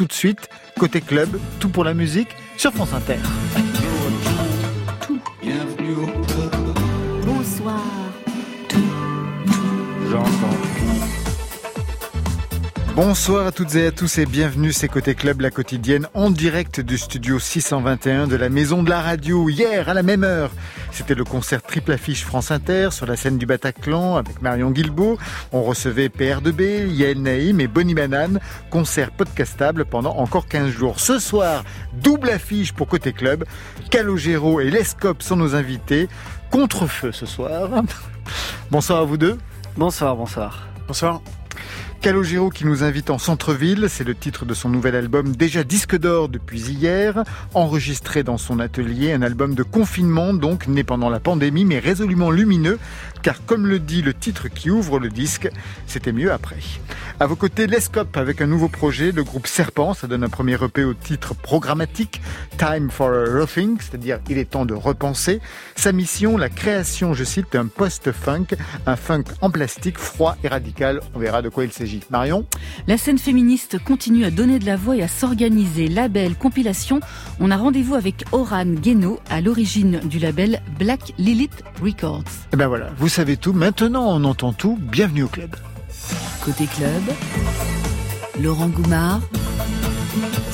tout de suite. Côté club, tout pour la musique sur France Inter. Bonsoir à toutes et à tous et bienvenue, c'est Côté Club, la quotidienne en direct du studio 621 de la Maison de la Radio. Hier, à la même heure, c'était le concert Triple Affiche France Inter sur la scène du Bataclan avec Marion Guilbault. On recevait PR2B, Yael Naïm et Bonnie Banane. Concert podcastable pendant encore 15 jours. Ce soir, double affiche pour Côté Club. Calogero et Lescope sont nos invités. Contre-feu ce soir. Bonsoir à vous deux. Bonsoir, bonsoir. Bonsoir. Calogero qui nous invite en centre-ville, c'est le titre de son nouvel album déjà disque d'or depuis hier, enregistré dans son atelier, un album de confinement donc né pendant la pandémie mais résolument lumineux car comme le dit le titre qui ouvre le disque, c'était mieux après. À vos côtés, Lescope avec un nouveau projet, le groupe Serpent, ça donne un premier EP au titre programmatique, Time for a Roughing, c'est-à-dire il est temps de repenser. Sa mission, la création, je cite, d'un post-funk, un funk en plastique, froid et radical. On verra de quoi il s'agit. Marion La scène féministe continue à donner de la voix et à s'organiser. Label, compilation, on a rendez-vous avec Oran Guénaud à l'origine du label Black Lilith Records. Et ben voilà, vous savez tout, maintenant on entend tout, bienvenue au club. Côté club, Laurent Goumard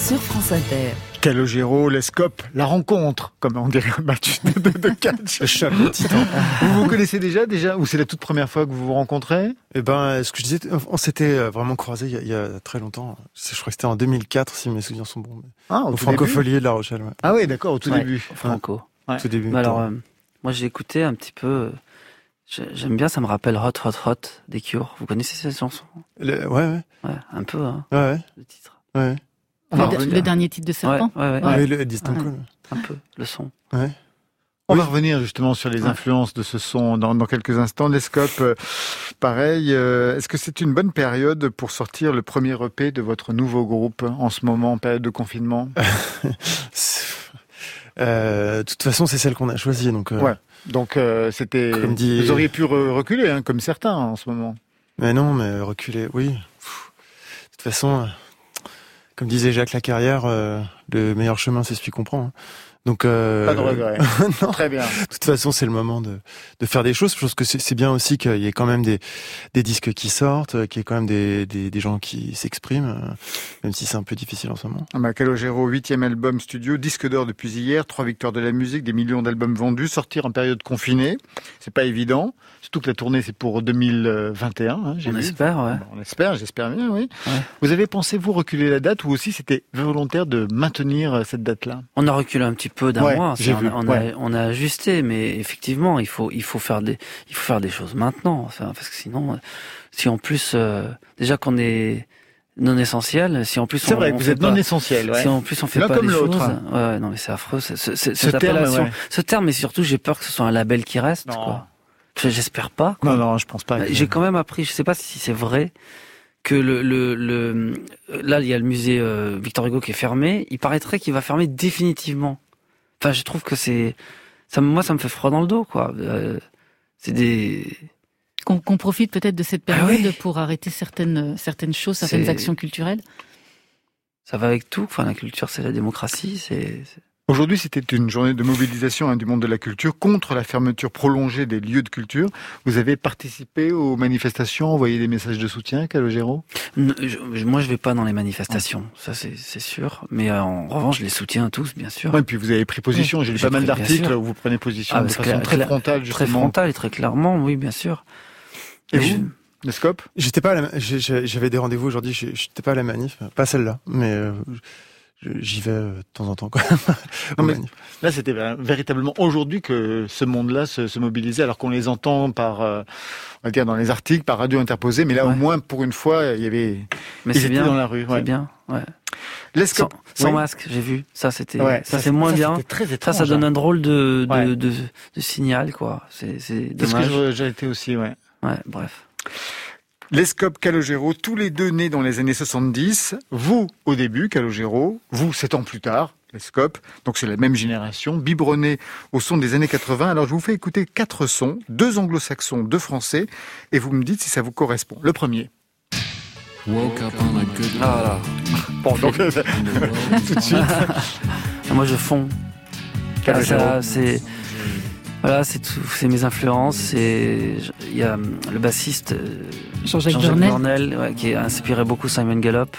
sur France Inter. Calogero, Lescope, la rencontre, comme on dirait un match de, de catch. vous vous connaissez déjà, déjà, ou c'est la toute première fois que vous vous rencontrez? Eh ben, ce que je disais, on s'était vraiment croisés il y, a, il y a très longtemps. Je crois que c'était en 2004, si mes souvenirs sont bons. Ah, au Au tout Francopholier de La Rochelle. Ouais. Ah oui, d'accord, au tout Ouais. début. Franco. Ouais. Tout début. Mais alors, euh, moi j'ai écouté un petit peu. euh, j'ai- J'aime bien, ça me rappelle Hot Hot Hot des Cure. Vous connaissez cette chanson? Le- ouais, ouais, Ouais, un peu, hein, ouais, ouais, le titre. ouais. On va Le, le dernier titre de Serpent ouais, ouais, Ouais. Ouais, le un peu, le son. Ouais. On Oui. va revenir justement sur les influences de ce son dans, dans quelques instants. Lescope, euh, pareil, euh, est-ce que c'est une bonne période pour sortir le premier EP de votre nouveau groupe en ce moment, en période de confinement Euh, de toute façon, c'est celle qu'on a choisie, donc. euh, Ouais. Donc euh, c'était, dit- vous auriez pu re- reculer, hein, comme certains en ce moment. Mais non, mais reculer, oui. Pff. De toute façon, euh, comme disait Jacques Lacarrière, euh, le meilleur chemin, c'est celui qu'on prend. hein. Donc, euh, Pas de regret. non. Très bien. De toute façon, c'est le moment de, de faire des choses. Je pense que c'est bien aussi qu'il y ait quand même des, des disques qui sortent, euh, qu'il y ait quand même des, des, des gens qui s'expriment, euh, même si c'est un peu difficile en ce moment. Ah bah, Calogero, huitième album studio, disque d'or depuis hier, trois victoires de la musique, des millions d'albums vendus, sortir en période confinée, c'est pas évident. Surtout que la tournée c'est pour 2021. Hein, On vu. espère, ouais. On espère, j'espère bien, oui. Ouais. Vous avez pensé, vous, reculer la date ou aussi c'était volontaire de maintenir euh, cette date-là? On a reculé un petit peu d'un Ouais, mois. on, on, ouais. a, on a ajusté, mais effectivement, il faut, il faut faire des, il faut faire des choses maintenant, enfin, parce que sinon, euh, si en plus, euh, déjà qu'on est non essentiel, si en plus C'est on, vrai on vous êtes pas- non essentiel. Ouais. Si en plus on fait L'un pas comme des choses, l'autre. ouais, non mais c'est affreux. ce- ce- ce- Ce cette terme, appellation, ce terme, mais surtout j'ai peur que ce soit un label qui reste. Non. Quoi. J'espère pas. quoi. Non, non, je pense pas. que- J'ai quand même appris, je sais pas si c'est vrai, que le, le, le là il y a le musée euh, Victor Hugo qui est fermé. Il paraîtrait qu'il va fermer définitivement. Enfin, je trouve que c'est ça, moi ça me fait froid dans le dos quoi. Euh, c'est des Qu'on profite peut-être de cette Ah période oui. pour arrêter certaines, certaines choses, certaines actions culturelles ça va avec tout. Enfin, la culture c'est la démocratie. C'est- Aujourd'hui, c'était une journée de mobilisation hein, du monde de la culture contre la fermeture prolongée des lieux de culture. Vous avez participé aux manifestations, envoyé des messages de soutien, Calogero? N- je- je- moi je vais pas dans les manifestations, ça c'est sûr. Mais euh, en revanche, je les soutiens tous, bien sûr. Ouais, et puis vous avez pris position. J'ai lu pas mal d'articles où vous prenez position Ah, de c'est façon clair- très frontale, Très justement. frontal et très clairement, oui, bien sûr. Et Mais vous, je- le scope J'étais pas j'avais des rendez-vous aujourd'hui, j'étais pas à la manif, pas celle-là, mais euh, j'y vais euh, de temps en temps, quoi. Non, mais-. Là, c'était véritablement aujourd'hui que ce monde-là se, se mobilisait, alors qu'on les entend par, euh, on va dire, dans les articles, par radio interposée, mais là, au moins, pour une fois, il y avait, Mais c'est bien, dans la rue. c'est bien. Ouais. Sans, scopes, sans Oui. masque, j'ai vu. Ça, c'était, Ouais, ça, c'est moins bien. très Ça, étrange. ça donne hein. un drôle de, de, Ouais. de, de signal, quoi. C'est, c'est C'est ce que dommage. j'ai été aussi, ouais. Ouais, bref. Lescope, Calogero, tous les deux nés dans les années 70. Vous, au début, Calogero. Vous, sept ans plus tard, Lescope. Donc c'est la même génération, biberonné au son des années 80. Alors je vous fais écouter quatre sons, deux anglo-saxons, deux français, et vous me dites si ça vous correspond. Le premier. Woke up on a good ah, Bon, donc, tout de suite. Moi, je fonds. Ah, c'est voilà, c'est tout, c'est mes influences. C'est il y a le bassiste euh, Jean-Jacques Jean qui a inspiré beaucoup Simon Gallup.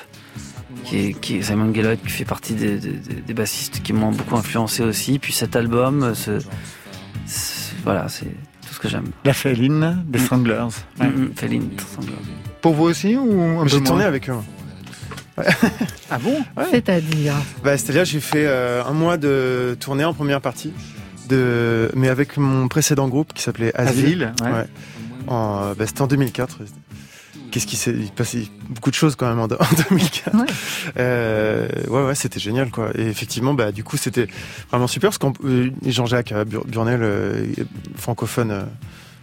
Qui est, qui Simon Gallup qui fait partie des, des, bassistes qui m'ont beaucoup influencé aussi. Puis cet album, ce, voilà, c'est tout ce que j'aime. La Féline des mm. Stranglers. Mm, mm, Féline Stranglers. Pour vous aussi ou J'ai tourné avec eux. ah bon? C'est-à-dire? Bah, C'est-à-dire j'ai fait euh, un mois de tournée en première partie, de... mais avec mon précédent groupe qui s'appelait Asile. ouais. En, bah, C'était en 2004. Qu'est-ce qui s'est passé beaucoup de choses quand même en, 2004. Ouais, euh, ouais, ouais c'était génial quoi. Et effectivement, bah du coup, c'était vraiment super parce que euh, Jean-Jacques Burnel, francophone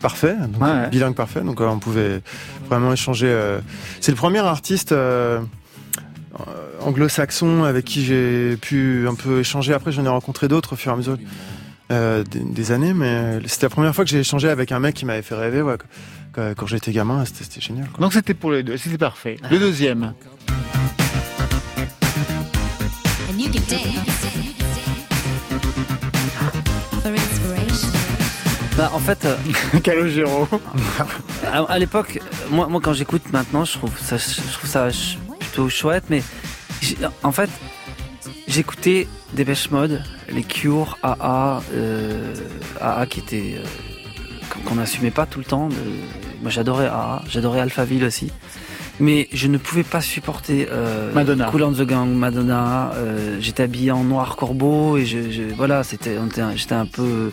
parfait, bilingue parfait, donc on pouvait vraiment échanger. C'est le premier artiste euh, anglo-saxon avec qui j'ai pu un peu échanger. Après, j'en ai rencontré d'autres au fur et à mesure euh, des, années, mais c'était la première fois que j'ai échangé avec un mec qui m'avait fait rêver. Ouais, quand, j'étais gamin, c'était génial. Donc c'était pour les deux, c'était parfait. Le deuxième. Bah, en fait, euh, Calogero. à, à l'époque, moi, moi, quand j'écoute maintenant, je trouve ça, je trouve ça chouette, mais en fait, j'écoutais des Mode, les Cure, AA, euh, AA qui était euh, qu'on n'assumait pas tout le temps. moi, j'adorais AA, j'adorais Alphaville aussi. Mais je ne pouvais pas supporter euh, Madonna. Cool the Gang, Madonna. Euh, j'étais habillé en noir corbeau et je, voilà, c'était, j'étais un peu,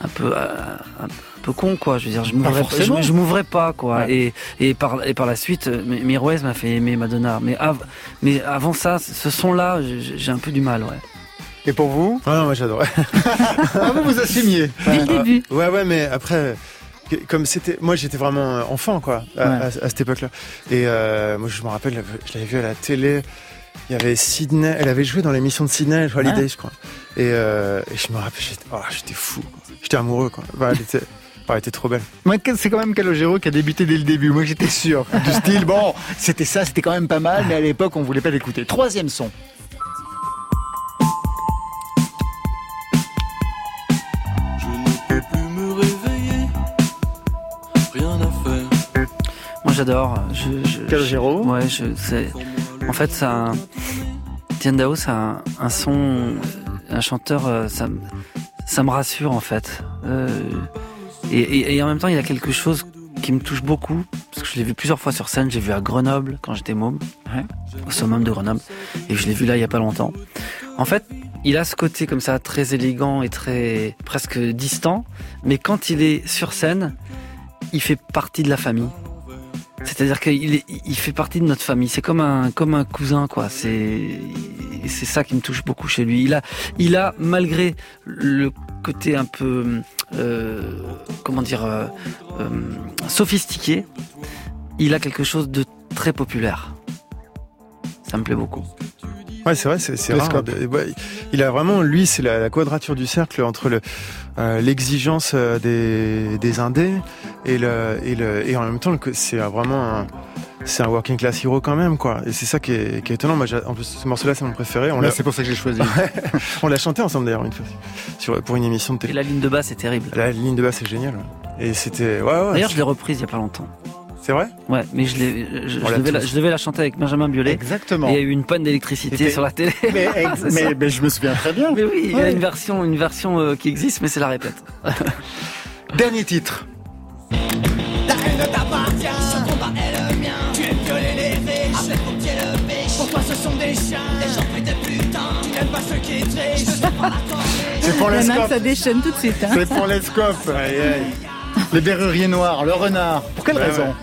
un peu, un, peu con quoi je veux dire je m'ouvrais pas, je, m'ouvrais pas quoi et, et par et par la suite euh, Mirwais m'a fait aimer Madonna mais mais avant ça ce son là j'ai un peu du mal ouais et pour vous ah non moi j'adorais ah vous vous assumiez dès le début ouais ouais mais après comme c'était moi j'étais vraiment enfant quoi à, cette époque là et euh, moi je me rappelle je l'avais vu à la télé il y avait Sydney, elle avait joué dans l'émission de Sydney, Holiday, je crois. Et, euh, et, je me rappelle, j'étais oh, fou, j'étais amoureux. Quoi. elle était, elle était trop belle. C'est quand même Calogero qui a débuté dès le début. Moi, j'étais sûr. Du style, bon, c'était ça, c'était quand même pas mal, mais à l'époque, on voulait pas l'écouter. Troisième son. J'adore. Calogero. Ouais, je, en fait, ça. Tian Dao, c'est un, un, son, un chanteur, euh, ça, ça me rassure en fait. Euh, et, en même temps, il y a quelque chose qui me touche beaucoup, parce que je l'ai vu plusieurs fois sur scène. J'ai vu à Grenoble quand j'étais môme, au summum de Grenoble, et je l'ai vu là il y a pas longtemps. En fait, il a ce côté comme ça très élégant et très presque distant, mais quand il est sur scène, il fait partie de la famille. C'est-à-dire qu'il il fait partie de notre famille. C'est comme un comme un cousin quoi. C'est c'est ça qui me touche beaucoup chez lui. Il a il a malgré le côté un peu euh, comment dire, euh, euh, sophistiqué, il a quelque chose de très populaire. Ça me plaît beaucoup. Ouais, c'est vrai, c'est rare. Il a vraiment, lui, c'est la, quadrature du cercle entre le l'exigence des, des indés et le et le et en même temps c'est vraiment un, c'est un working class hero quand même, quoi. Et c'est ça qui est, qui est étonnant. Moi, en plus, ce morceau-là, c'est mon préféré. On c'est pour ça que j'ai choisi. on l'a chanté ensemble d'ailleurs une fois, sur, pour une émission de télé. Et la ligne de basse est terrible. La ligne de basse est géniale. Et c'était, ouais, ouais. D'ailleurs, je l'ai reprise il y a pas longtemps. C'est vrai Ouais, mais je, je, devais la, je, devais la, chanter avec Benjamin Biolay. Exactement. Et il y a eu une panne d'électricité sur la télé. Mais, mais, je me souviens très bien. Mais oui, il y a une version, une version euh, qui existe, mais c'est la répète. Dernier titre. C'est pour les ça déchaîne tout de suite. Hein. C'est pour les scopes. Les berruriers noirs, le renard. Pour quelle raison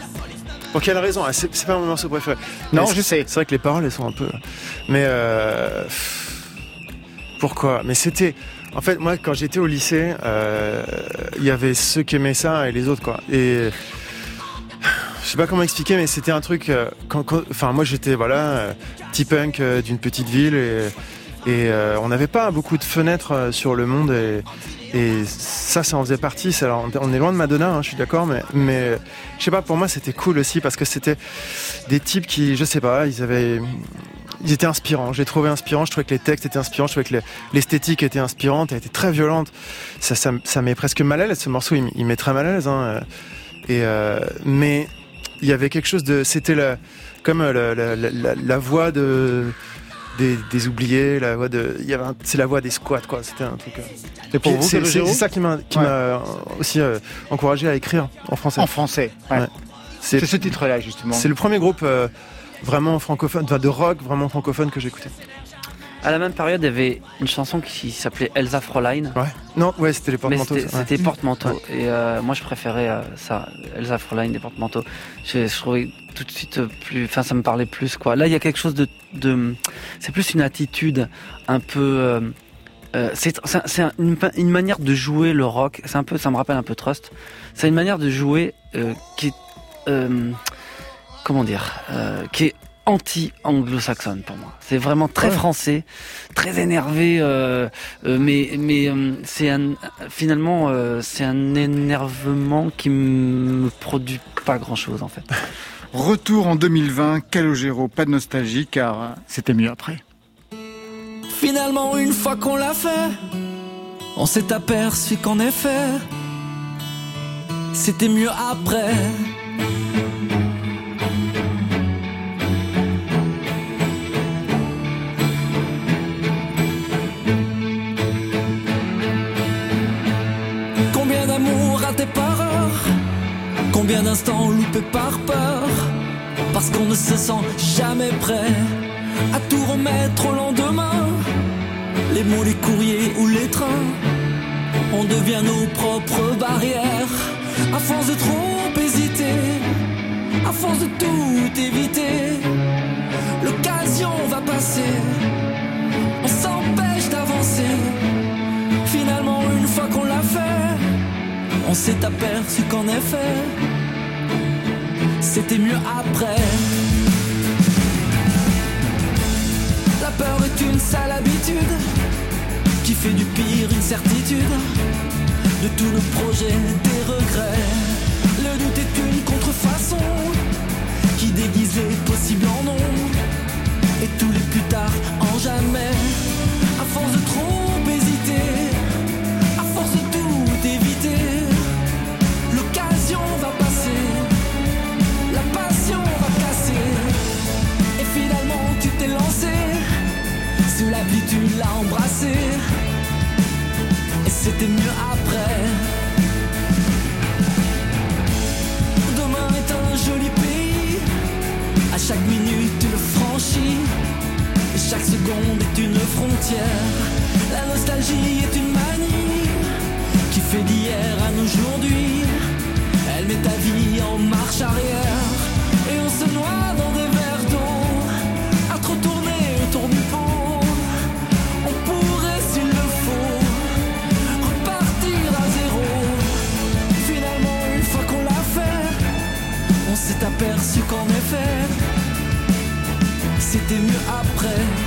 Pour quelle raison ah, C'est pas mon morceau préféré. Non, je sais. C'est vrai que les paroles, elles sont un peu. Mais euh... pourquoi? Mais c'était. En fait, moi, quand j'étais au lycée, euh, il y avait ceux qui aimaient ça et les autres, quoi. Et je sais pas comment expliquer, mais c'était un truc. Euh, quand, enfin, moi, j'étais voilà, euh, petit punk d'une petite ville et, et on n'avait pas beaucoup de fenêtres sur le monde et, Et ça, ça en faisait partie. Alors, on est loin de Madonna, hein, je suis d'accord, mais, mais je sais pas, pour moi, c'était cool aussi parce que c'était des types qui, je sais pas, ils avaient, ils étaient inspirants. J'ai trouvé inspirant. Je trouvais que les textes étaient inspirants. Je trouvais que l'esthétique était inspirante. Elle était très violente. Ça, ça, ça met presque mal à l'aise. Ce morceau, il, il met très mal à l'aise. Hein. Et euh, mais il y avait quelque chose de, c'était comme la, la, la, la voix de des, oubliés, la voix de, il y avait, c'est la voix des squats quoi. C'était un truc. Et pour vous, c'est, ça qui m'a, qui m'a aussi euh, encouragé à écrire en français. En français. Ouais. C'est, ce titre-là justement. C'est le premier groupe euh, vraiment francophone, de rock vraiment francophone que j'écoutais. À la même période, il y avait une chanson qui s'appelait Elsa Fräulein. Ouais. Non, ouais, c'était les porte-manteaux. C'était, porte-manteaux. Et euh, moi, je préférais ça, Elsa Fräulein des porte-manteaux. Je, je, trouvais tout de suite plus, enfin, ça me parlait plus, quoi. Là, il y a quelque chose de, de c'est plus une attitude un peu, euh, euh c'est, c'est une, une, manière de jouer le rock. C'est un peu, ça me rappelle un peu Trust. C'est une manière de jouer euh, qui est, euh, comment dire, euh, qui est anti-anglo-saxonne pour moi. C'est vraiment très français, très énervé, euh, euh, mais mais euh, c'est un finalement euh, c'est un énervement qui me produit pas grand-chose en fait. Retour en 2020, Calogero, pas de nostalgie car c'était mieux après. Finalement, une fois qu'on l'a fait, on s'est aperçu qu'en effet, c'était mieux après. Par heure Combien d'instants loupés par peur Parce qu'on ne se sent jamais prêt à tout remettre au lendemain. Les mots, les courriers ou les trains, on devient nos propres barrières. À force de trop hésiter, à force de tout éviter, l'occasion va passer. On s'est aperçu qu'en effet, c'était mieux après. La peur est une sale habitude qui fait du pire une certitude. De tous nos projets, des regrets. Le doute est une contrefaçon qui déguise les possibles en non. Et tous les plus tard en jamais. À force de trop Et c'était mieux après. Demain est un joli pays, à chaque minute tu le franchis. Et chaque seconde est une frontière. La nostalgie est une manie qui fait d'hier à aujourd'hui. Elle met ta vie en marche arrière. Aperçu qu'en effet, c'était mieux après.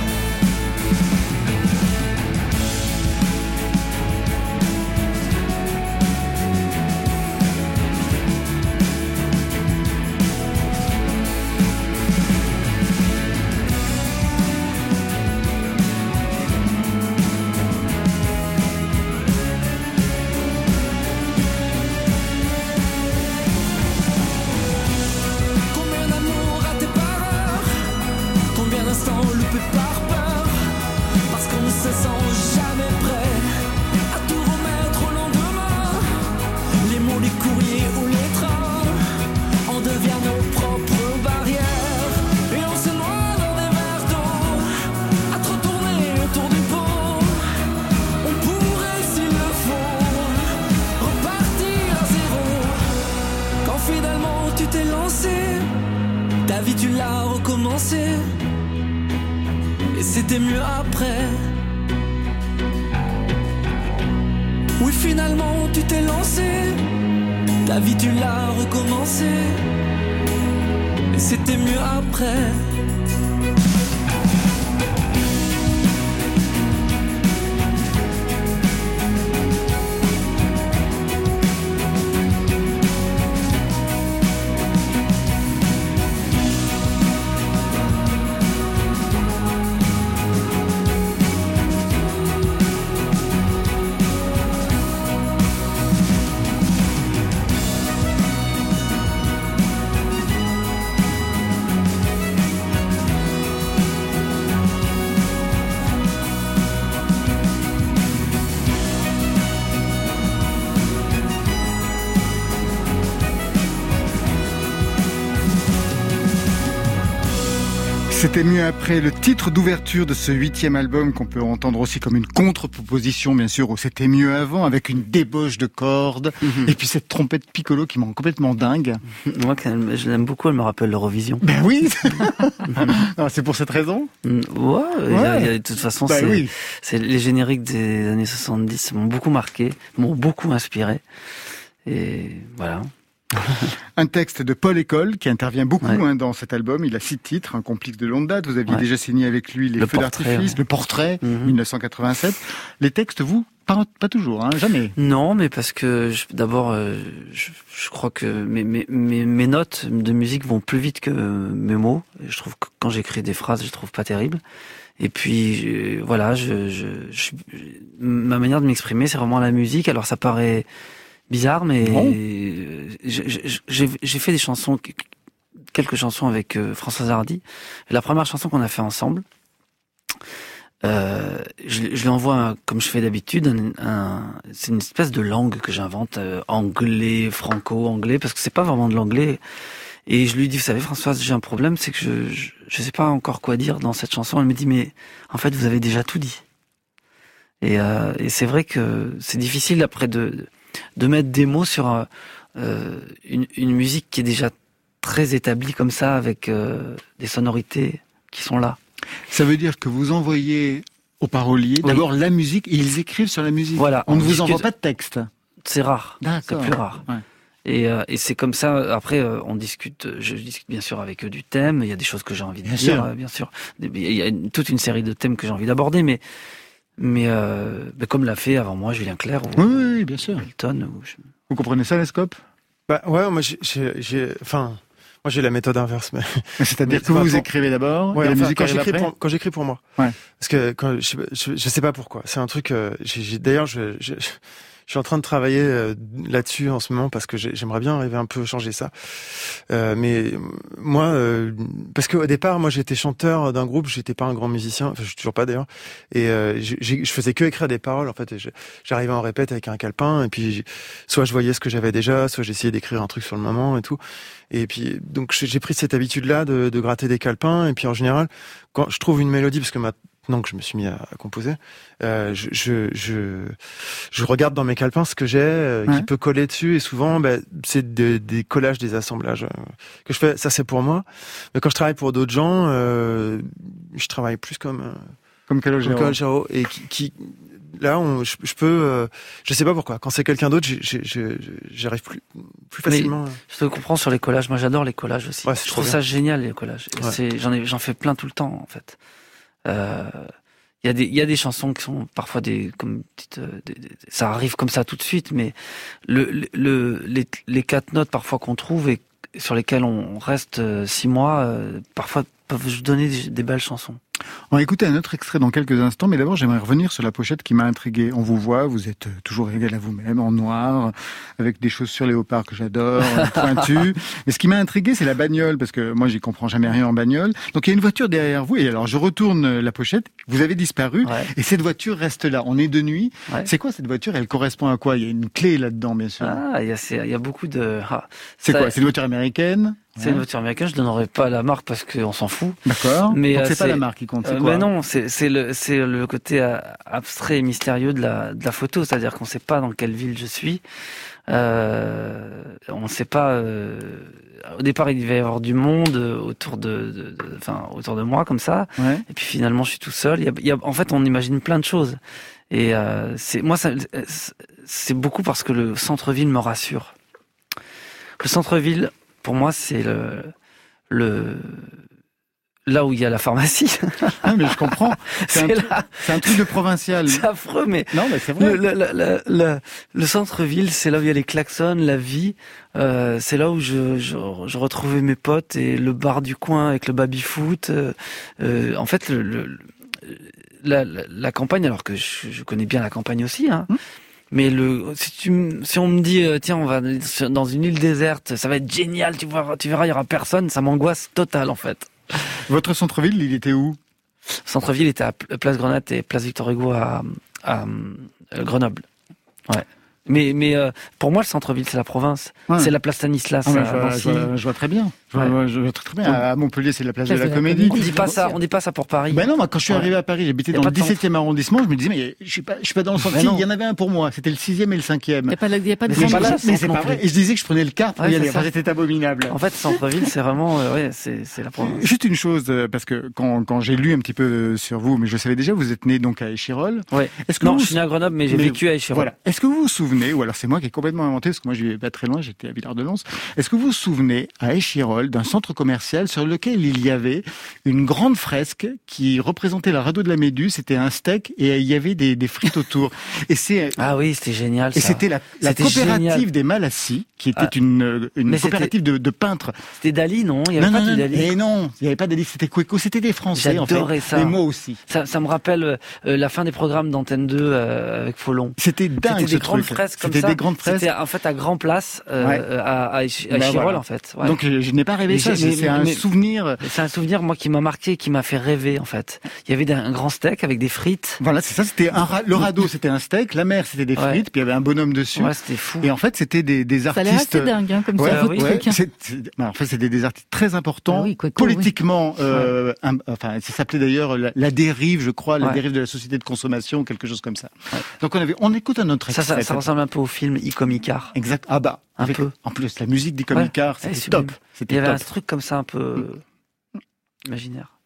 C'était mieux après le titre d'ouverture de ce huitième album qu'on peut entendre aussi comme une contre-proposition, bien sûr, au C'était mieux avant, avec une débauche de cordes, mhm. et puis cette trompette piccolo qui m'en complètement dingue. Moi, je l'aime beaucoup, elle me rappelle l'Eurovision. Ben oui C'est pour cette raison mm, Ouais, de toute façon, ben les génériques des années 70 m'ont beaucoup marqué, m'ont beaucoup inspiré. Et voilà. un texte de Paul École qui intervient beaucoup hein, dans cet album. Il a six titres, un complice de longue date. Vous aviez déjà signé avec lui Les Feux d'artifice, Le Portrait, 1987. Mhm. Les textes, vous, pas, pas toujours, hein, jamais. Non, mais parce que d'abord, euh, je, crois que mes, mes, mes, notes de musique vont plus vite que mes mots. Je trouve que quand j'écris des phrases, je trouve pas terrible. Et puis voilà, je, je, ma manière de m'exprimer, c'est vraiment la musique. Alors ça paraît bizarre, mais j'ai fait des chansons, quelques chansons avec euh, Françoise Hardy. La première chanson qu'on a fait ensemble, euh, je, je lui envoie, comme je fais d'habitude, un, c'est une espèce de langue que j'invente, euh, anglais, franco-anglais, parce que c'est pas vraiment de l'anglais. Et je lui dis, vous savez, Françoise, j'ai un problème, c'est que je, je, je sais pas encore quoi dire dans cette chanson. Elle me dit, mais en fait, vous avez déjà tout dit. Et, euh, et c'est vrai que c'est difficile après de, de mettre des mots sur euh, euh, une, une, musique qui est déjà très établie comme ça, avec euh, des sonorités qui sont là. Ça veut dire que vous envoyez aux paroliers d'abord la musique et ils écrivent sur la musique. Voilà. On, ne vous envoie pas de texte. C'est rare. C'est plus rare. Et, et c'est comme ça. Après, on discute. Je discute bien sûr avec eux du thème. Il y a des choses que j'ai envie de dire, bien sûr. Il y a toute une série de thèmes que j'ai envie d'aborder, mais mais, euh, comme l'a fait avant moi Julien Clerc ou oui, bien sûr. Elton. Vous comprenez ça, Lescope? Bah ouais, moi j'ai, enfin, moi j'ai la méthode inverse. Mais, c'est-à-dire que vous écrivez d'abord, ouais, la musique quand j'écris pour, quand j'écris pour moi. Ouais. Parce que quand je, je, sais pas pourquoi. C'est un truc. Euh, j'ai, d'ailleurs, je, je je suis en train de travailler euh, là-dessus en ce moment parce que j'aimerais bien arriver un peu à changer ça. Euh, mais moi, euh, parce qu'au départ, moi j'étais chanteur d'un groupe, j'étais pas un grand musicien, enfin je suis toujours pas d'ailleurs, et euh, je faisais que écrire des paroles en fait. J'arrivais en répète avec un calepin et puis soit je voyais ce que j'avais déjà, soit j'essayais d'écrire un truc sur le moment et tout. Et puis donc j'ai pris cette habitude-là de, de gratter des calepins et puis en général quand je trouve une mélodie parce que ma maintenant que je me suis mis à, composer, euh, je, je, je, je, regarde dans mes calepins ce que j'ai euh, qui peut coller dessus et souvent bah, c'est des collages, des assemblages euh, que je fais. Ça c'est pour moi. Mais quand je travaille pour d'autres gens, euh, je travaille plus comme comme Calogero. et qui, qui là on, je, je, peux je sais pas pourquoi. Quand c'est quelqu'un d'autre j'arrive plus plus facilement je te comprends sur les collages. Moi j'adore les collages aussi. Je trouve ça génial les collages. J'en ai j'en fais plein tout le temps en fait. euh, il y, a des, y a des chansons qui sont parfois des comme petites, euh, ça arrive comme ça tout de suite, mais le, le, les, les quatre notes parfois qu'on trouve et sur lesquelles on reste euh, six mois, parfois peuvent donner des belles chansons. On va écouter un autre extrait dans quelques instants, mais d'abord j'aimerais revenir sur la pochette qui m'a intrigué. On vous voit, vous êtes toujours égal à vous-même, en noir, avec des chaussures léopard que j'adore, pointues. Mais ce qui m'a intrigué, c'est la bagnole, parce que moi j'y comprends jamais rien en bagnole. Donc il y a une voiture derrière vous, et alors je retourne la pochette, vous avez disparu, et cette voiture reste là. On est de nuit. C'est quoi cette voiture? Elle correspond à quoi? Il y a une clé là-dedans, bien sûr. Ah, il y a, y a beaucoup de... Ah, c'est quoi? C'est une voiture américaine? C'est une voiture américaine, je donnerai pas la marque parce qu'on s'en fout. D'accord. Mais c'est pas la marque qui compte. Euh, quoi Mais non, c'est le c'est le côté euh, abstrait et mystérieux de la de la photo, c'est-à-dire qu'on sait pas dans quelle ville je suis. Euh, on ne sait pas. Euh, au départ, il devait y avoir du monde autour de, enfin autour de moi comme ça. Ouais. Et puis finalement, je suis tout seul. Il y a, il y a, en fait, on imagine plein de choses. Et euh, c'est moi, c'est beaucoup parce que le centre-ville me rassure. Le centre-ville, pour moi, c'est le, le, là où il y a la pharmacie. Ah, mais je comprends. C'est un, un, truc de provincial. C'est affreux, mais. Non, mais c'est vrai. Le, le, le, le centre-ville, c'est là où il y a les klaxons, la vie. Euh, c'est là où je, je, je, retrouvais mes potes et le bar du coin avec le baby-foot. Euh, euh en fait, la, la, campagne, alors que je, je, connais bien la campagne aussi, hein, hum. Mais le, si, tu, si on me dit, euh, tiens, on va dans une île déserte, ça va être génial, tu, vois, tu verras, il y aura personne, ça m'angoisse total en fait. Votre centre-ville, il était où? Centre-ville était à Place Grenade et Place Victor Hugo à, à, euh, Grenoble. Ouais. Mais, mais euh, pour moi, le centre-ville, c'est la province. C'est la place Stanislas. Ah, je, vois, très bien. Je, vois, très, bien. À Montpellier, c'est la place de la, Comédie. On dit pas ça. On dit pas ça pour Paris. Ben non, moi, quand je suis arrivé à Paris, j'habitais dans le 17e arrondissement. Je me disais, mais je suis pas, je suis pas dans le centre. il y en avait un pour moi. C'était le 6e et le 5e. Il n'y a pas, y a pas de Mais c'est pas vrai. Et je disais que je prenais le car pour y aller. C'était abominable. En fait, centre-ville, c'est vraiment, euh, ouais, c'est la province. Juste une chose, euh, parce que quand, quand j'ai lu un petit peu sur vous, mais je savais déjà, vous êtes né donc à Échirol. Ouais. Est-ce que non, je suis né à Grenoble, mais j'ai vécu à Échirol. Voilà. Est-ce que vous vous souvenez, ou alors c'est moi qui ai complètement inventé, parce que moi je vivais pas très loin, j'étais à Villard-de-Lans. Est-ce que vous vous souvenez à Échirol d'un centre commercial sur lequel il y avait une grande fresque qui représentait la radeau de la Méduse, c'était un steak et il y avait des, des frites autour. Et c'est ah oui, c'était génial. Et c'était la, la coopérative des Malassis, qui était ah. une, une coopérative de, de, peintres. C'était Dali, non? Il y avait pas non, Dali. Et non, il n'y avait pas Dali, c'était Cueco, c'était des Français en fait. ça. Et moi aussi. Ça, ça me rappelle euh, la fin des programmes d'Antenne 2 euh, avec Follon. C'était dingue C'était des grandes fresques comme ça. C'était des grandes fresques. C'était en fait à Grand Place euh, à, à, bah, Chirol en fait. Ouais. Donc je n'ai pas rêvé ça, c'est un souvenir. C'est un souvenir moi qui m'a marqué, qui m'a fait rêver en fait. Il y avait un grand steak avec des frites. Voilà, c'est ça. C'était un le radeau, c'était un steak, la mer, c'était des frites, puis il y avait un bonhomme dessus. Ouais, c'était fou. Et en fait, c'était des, des artistes. Ça a assez dingue, hein, comme ouais, ça. Oui. Ouais, en fait, c'était des artistes très importants, ah oui, politiquement. Euh, un, enfin, ça s'appelait d'ailleurs la, dérive, je crois, la dérive de la société de consommation, quelque chose comme ça. Donc on avait, on écoute un autre extrait. Ça, ça, ça ressemble un peu au film Icom Icar. Exact. Ah bah, un peu. En plus, la musique d'Icom Icar, c'était top. Il y avait un truc comme ça un peu mm. imaginaire.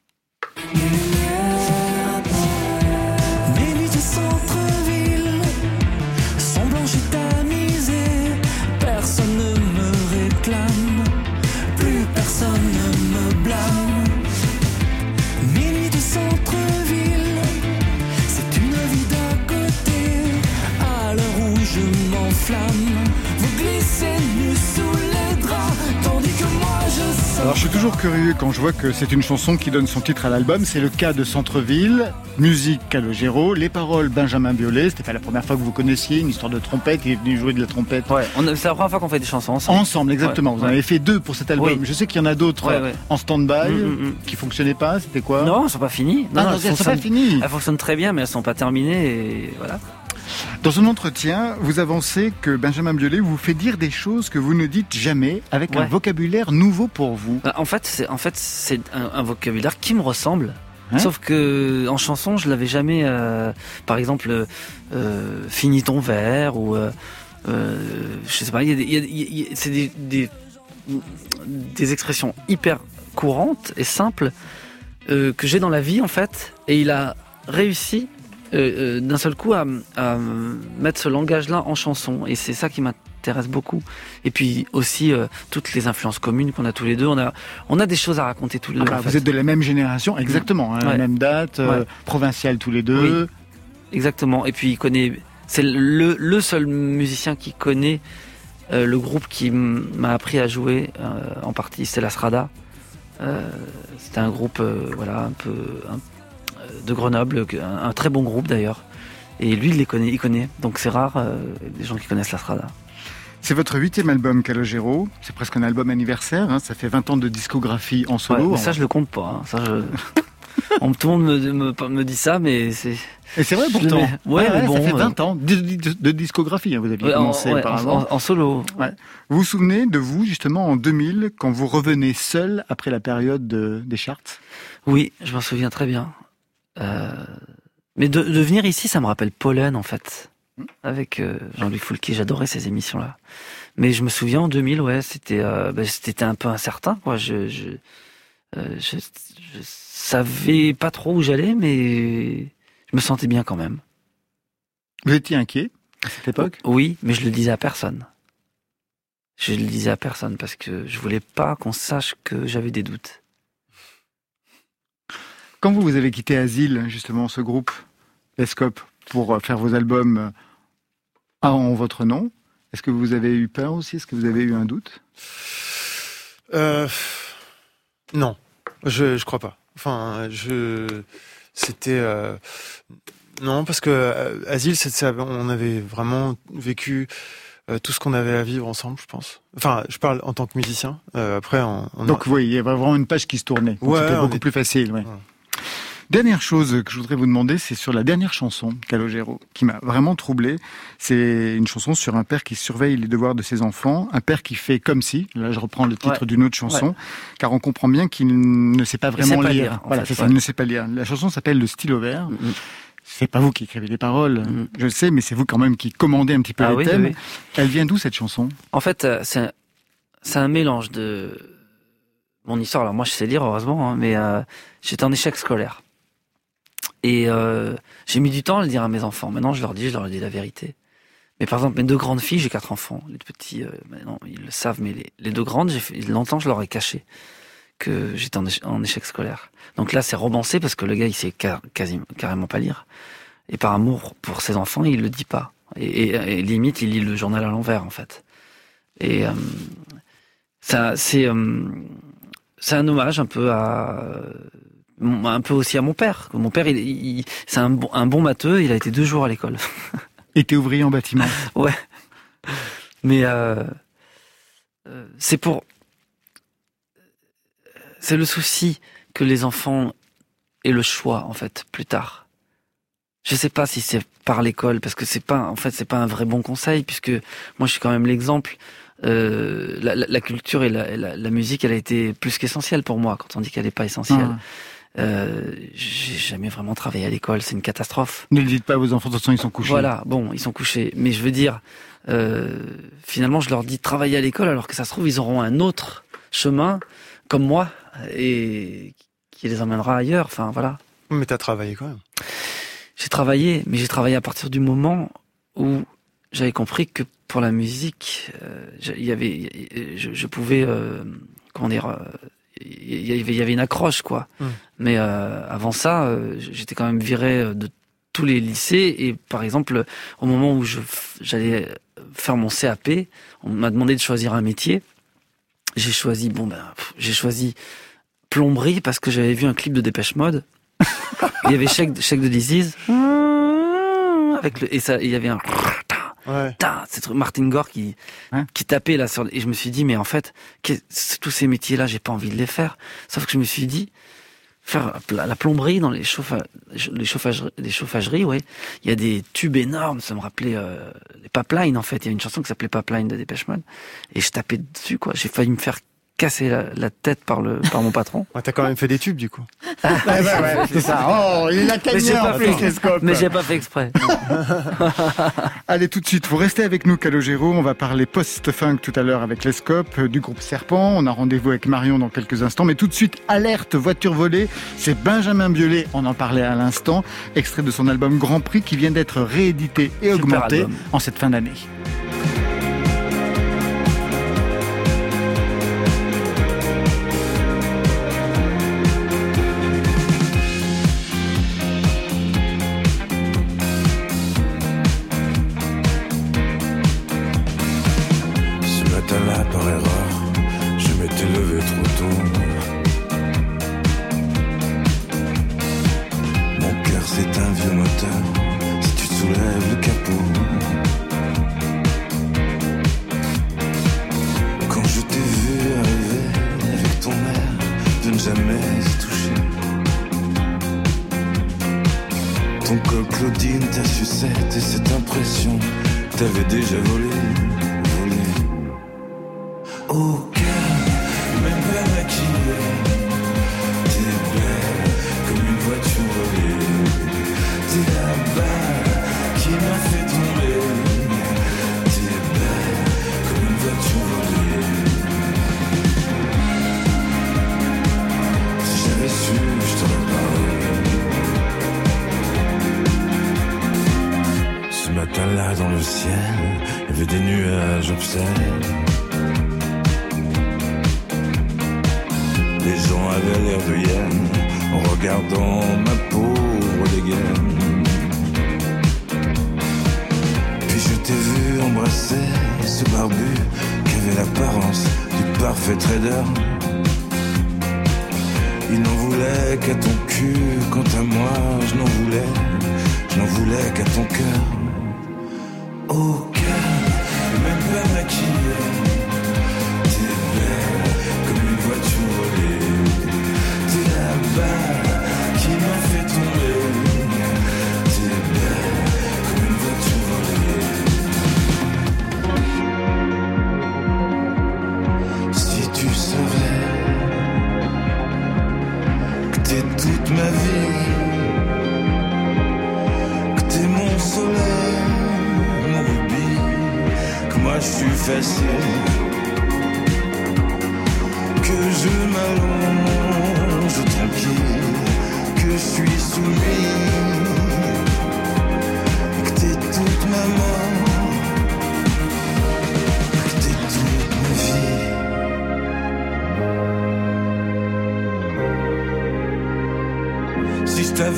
Je suis toujours curieux quand je vois que c'est une chanson qui donne son titre à l'album. C'est le cas de Centreville, musique Calogero, les paroles Benjamin Biolay. C'était pas la première fois que vous connaissiez, une histoire de trompette. Il est venu jouer de la trompette. Ouais, c'est la première fois qu'on fait des chansons ensemble. Ensemble, exactement. vous en avez fait deux pour cet album. Je sais qu'il y en a d'autres en stand-by mm, mm, mm. qui fonctionnaient pas. C'était quoi? Non, elles sont pas finies. Non, ah, non, elles sont pas finies. Elles fonctionnent très bien, mais elles sont pas terminées. Et voilà. Dans un entretien, vous avancez que Benjamin Biolay vous fait dire des choses que vous ne dites jamais avec un vocabulaire nouveau pour vous. Bah, en fait, c'est en fait c'est un, vocabulaire qui me ressemble. Hein Sauf que en chanson, je l'avais jamais. Euh, par exemple, euh, fini ton verre ou euh, euh je sais pas. c'est des, des, des expressions hyper courantes et simples euh, que j'ai dans la vie en fait. Et il a réussi euh, euh, d'un seul coup à, mettre ce langage-là en chanson. Et c'est ça qui m'intéresse beaucoup. Et puis aussi euh, toutes les influences communes qu'on a tous les deux. On a, on a des choses à raconter tous les ah deux. Bah, vous êtes de la même génération, exactement, hein, la même date, provinciale tous les deux. exactement. Et puis il connaît. C'est le, le seul musicien qui connaît le groupe qui m'a appris à jouer en partie. C'est la Strada. C'était un groupe, voilà, un peu, un, de Grenoble, un, très bon groupe d'ailleurs. Et lui, il les connaît, il connaît. Donc c'est rare euh, les gens qui connaissent la Strada. C'est votre huitième album, Calogero. C'est presque un album anniversaire. Hein. Ça fait 20 ans de discographie en solo. mais ça, je le compte pas. Hein. Ça, je... tout le monde me, me, dit ça, mais c'est. Et c'est vrai pourtant. Ouais, bon, ça fait 20 euh, ans de, discographie. Hein, vous aviez commencé en, En, solo. Vous vous souvenez de vous justement en 2000 quand vous revenez seul après la période des charts? Oui, je m'en souviens très bien. Euh, mais de, de, venir ici, ça me rappelle Pollen en fait, avec euh, Jean-Louis Foulquier. J'adorais ces émissions-là. Mais je me souviens en 2000, ouais, c'était euh, bah, c'était un peu incertain, quoi. Je je, je, je savais pas trop où j'allais, mais je me sentais bien quand même. Vous étiez inquiet à cette époque? Oui, mais je le disais à personne. Je le disais à personne parce que je voulais pas qu'on sache que j'avais des doutes. Quand vous, vous avez quitté Asile, justement, ce groupe, Escope, pour euh, faire vos albums euh, en votre nom, est-ce que vous avez eu peur aussi? Est-ce que vous avez eu un doute? Euh, Non, je je crois pas. Enfin, je c'était euh, non parce que Asile, on avait vraiment vécu tout ce qu'on avait à vivre ensemble, je pense. Enfin, je parle en tant que musicien. après, on, donc oui, il y avait vraiment une page qui se tournait. Ouais, c'était beaucoup plus facile. Ouais. Dernière chose que je voudrais vous demander, c'est sur la dernière chanson, Calogero, qui m'a vraiment troublé. C'est une chanson sur un père qui surveille les devoirs de ses enfants, un père qui fait comme si, là je reprends le titre d'une autre chanson, car on comprend bien qu'il ne sait pas vraiment lire. Voilà, c'est ça, il ne sait pas lire. La chanson s'appelle Le stylo vert. Mm-hmm. C'est pas vous qui écrivez les paroles, je le sais, mais c'est vous quand même qui commandez un petit peu ah les thèmes. Elle vient d'où cette chanson? En fait, euh, c'est un mélange de mon histoire. Alors moi, je sais lire heureusement, hein, mais euh, j'étais en échec scolaire. Et euh, j'ai mis du temps à le dire à mes enfants. Maintenant, je leur dis, je leur dis la vérité. Mais par exemple, mes deux grandes filles, j'ai quatre enfants. Les petits, euh, maintenant, ils le savent, mais les, deux grandes, j'ai fait, longtemps, je leur ai caché que j'étais en, échec scolaire. Donc là, c'est romancé parce que le gars, il sait quasiment, carrément pas lire. Et par amour pour ses enfants, il le dit pas. Et, limite, il lit le journal à l'envers, en fait. Et euh, ça, c'est euh, c'est un hommage un peu à un peu aussi à mon père. Mon père, il, c'est un bon, un bon matheux. Il a été deux jours à l'école. Était ouvrier en bâtiment. ouais. Mais euh, euh, c'est pour c'est le souci que les enfants aient le choix en fait plus tard. Je sais pas si c'est par l'école parce que c'est pas en fait c'est pas un vrai bon conseil puisque moi je suis quand même l'exemple. Euh, la, culture et la, musique, elle a été plus qu'essentielle pour moi quand on dit qu'elle n'est pas essentielle. Ah. Euh, j'ai jamais vraiment travaillé à l'école, c'est une catastrophe. Ne le dites pas à vos enfants, de toute façon ils sont couchés. Voilà, bon, ils sont couchés. Mais je veux dire, euh, finalement, je leur dis travailler à l'école, alors que ça se trouve, ils auront un autre chemin, comme moi, et qui les emmènera ailleurs. Enfin, voilà. Mais t'as travaillé quand même. J'ai travaillé, mais j'ai travaillé à partir du moment où j'avais compris que pour la musique, euh, il y avait, je, je pouvais, euh, comment dire, euh, il y avait, une accroche quoi. Mmh. Mais euh, avant ça, euh, j'étais quand même viré euh, de tous les lycées et par exemple au moment où je j'allais faire mon CAP, on m'a demandé de choisir un métier. J'ai choisi bon ben j'ai choisi plomberie parce que j'avais vu un clip de Dépêche Mode. il y avait chèque chèque de disease avec le et ça il y avait un Ouais. C'est Martin Gore qui hein qui tapait là sur et je me suis dit mais en fait tous ces métiers là j'ai pas envie de les faire. Sauf que je me suis dit faire la plomberie dans les les chauffageries, les chauffageries, ouais. Il y a des tubes énormes, ça me rappelait euh, les pipelines en fait. Il y a une chanson qui s'appelait Pipeline de Dépêche Mode et je tapais dessus quoi. J'ai failli me faire cassé la, tête par le par mon patron. Ouais, T'as quand même fait des tubes du coup. ouais, ouais, c'est ça. Oh, il a gagné Mais j'ai pas fait exprès. Allez tout de suite, vous restez avec nous Calogero, on va parler post-funk tout à l'heure avec l'escope euh, du groupe Serpent. On a rendez-vous avec Marion dans quelques instants, mais tout de suite alerte voiture volée, c'est Benjamin Biolay, on en parlait à l'instant, extrait de son album Grand Prix qui vient d'être réédité et augmenté en cette fin d'année.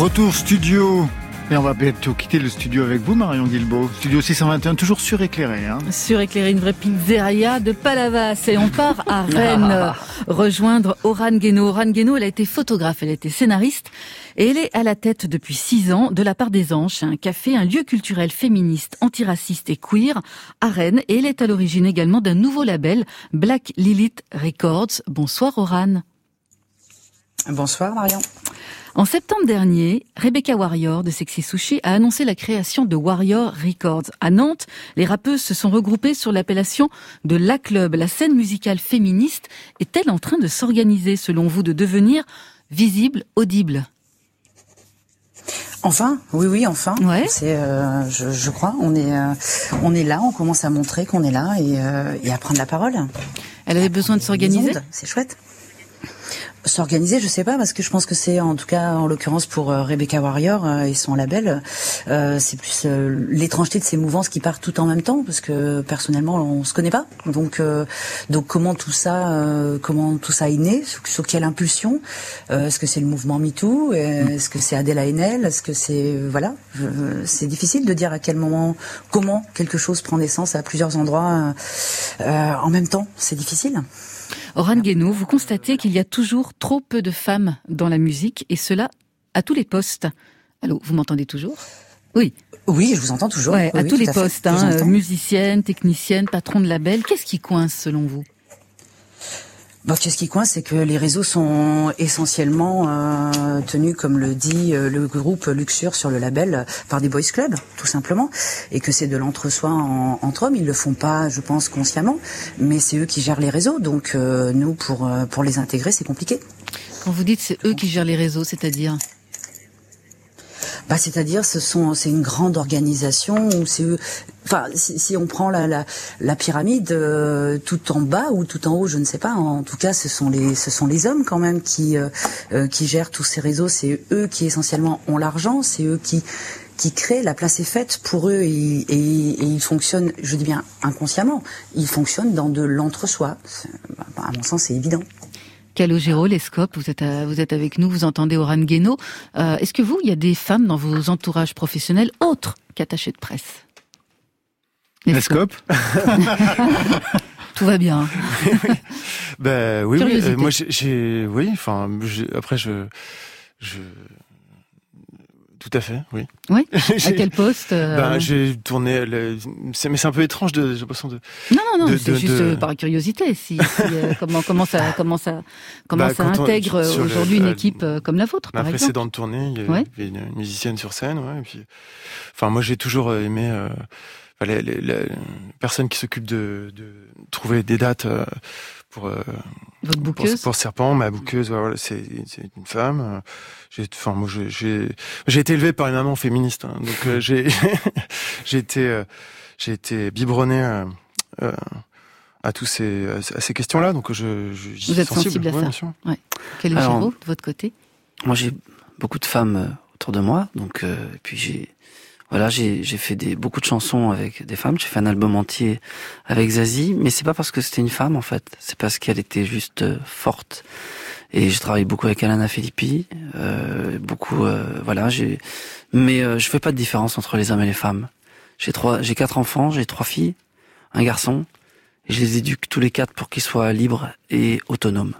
Retour studio et on va bientôt quitter le studio avec vous, Marion Guilbeault. Studio 621, toujours suréclairé. Hein suréclairé, une vraie pizzeria de Palavas. Et on part à Rennes rejoindre Oran Guénaud. Oran Guénaud, elle a été photographe, elle a été scénariste. Et elle est à la tête depuis six ans de la part des Anches, un café, un lieu culturel féministe, antiraciste et queer à Rennes. Et elle est à l'origine également d'un nouveau label, Black Lilith Records. Bonsoir Oran. Bonsoir Marion. En septembre dernier, Rebecca Warrior de Sexy Sushi a annoncé la création de Warrior Records. À Nantes, les rappeuses se sont regroupées sur l'appellation de La Club. La scène musicale féministe est-elle en train de s'organiser, selon vous, de devenir visible, audible? Enfin, oui, oui, enfin. Ouais. C'est, euh, je, crois, on est, euh, on est là, on commence à montrer qu'on est là et, euh, et à prendre la parole. Elle avait besoin de s'organiser. C'est chouette. S'organiser, je sais pas, parce que je pense que c'est, en tout cas, en l'occurrence pour euh, Rebecca Warrior euh, et son label, euh, c'est plus l'étrangeté de ces mouvances qui partent tout en même temps, parce que personnellement, on se connaît pas. Donc, donc comment tout ça, comment tout ça est né, sur, quelle impulsion Est-ce que c'est le mouvement MeToo Est-ce que c'est Adèle Haenel Est-ce que c'est voilà C'est difficile de dire à quel moment, comment quelque chose prend naissance à plusieurs endroits en même temps. C'est difficile. Oran Guénaud, vous constatez qu'il y a toujours trop peu de femmes dans la musique, et cela à tous les postes. Allô, vous m'entendez toujours? Oui. Oui, je vous entends toujours. à tous les postes, hein, musicienne, technicienne, patron de label. Qu'est-ce qui coince selon vous? Bon, qu'est-ce qui coince, c'est que les réseaux sont essentiellement euh, tenus, comme le dit euh, le groupe Luxure sur le label, par des boys clubs, tout simplement, et que c'est de l'entre-soi entre hommes. Ils le font pas, je pense, consciemment, mais c'est eux qui gèrent les réseaux. Donc euh, nous, pour pour les intégrer, c'est compliqué. Quand vous dites c'est eux qui gèrent les réseaux, c'est-à-dire? Bah, c'est-à-dire, ce sont, c'est une grande organisation où c'est, enfin, si, on prend la, la, la pyramide euh, tout en bas ou tout en haut, je ne sais pas. En tout cas, ce sont les, ce sont les hommes quand même qui, euh, euh, qui gèrent tous ces réseaux. C'est eux qui essentiellement ont l'argent. C'est eux qui qui créent, la place est faite pour eux et, et, et, ils fonctionnent, je dis bien inconsciemment, ils fonctionnent dans de l'entre-soi. À mon sens, c'est évident. Calogero, Lescope, vous êtes, vous êtes avec nous, vous entendez Oran Guénaud. Euh, est-ce que vous, il y a des femmes dans vos entourages professionnels autres qu'attachées de presse? Lescope Tout va bien. ben oui, oui. Euh, moi j'ai, oui. Enfin, après je, je, tout à fait, oui. Oui. à quel poste euh ben, j'ai tourné. Le... mais c'est un peu étrange de, j'ai l'impression de. Non, non, non. C'est juste euh, par curiosité. Si, euh, comment, comment ça, comment ça, comment bah, ça intègre aujourd'hui une équipe comme la vôtre, par exemple. précédente tournée, il y avait une musicienne sur scène, ouais. Et puis, enfin, moi, j'ai toujours aimé. les, les, les, personnes qui s'occupent de, de trouver des dates pour votre bouqueuse pour, pour, Serpent ma bouqueuse voilà, c'est une femme. J'ai enfin moi j'ai j'ai été élevé par une maman féministe hein, donc euh, j'ai j'ai été euh, j'ai été biberonné euh, à tous ces à ces questions là donc je, je vous êtes sensible, à ça. ouais. quel est de votre côté? moi j'ai beaucoup de femmes autour de moi donc et puis j'ai voilà, j'ai fait des, beaucoup de chansons avec des femmes. J'ai fait un album entier avec Zazie, mais c'est pas parce que c'était une femme en fait. C'est parce qu'elle était juste euh, forte. Et je travaille beaucoup avec Alana Filippi, euh, beaucoup, euh, voilà. Mais euh, je fais pas de différence entre les hommes et les femmes. J'ai trois, j'ai quatre enfants, j'ai trois filles, un garçon. Et je les éduque tous les quatre pour qu'ils soient libres et autonomes.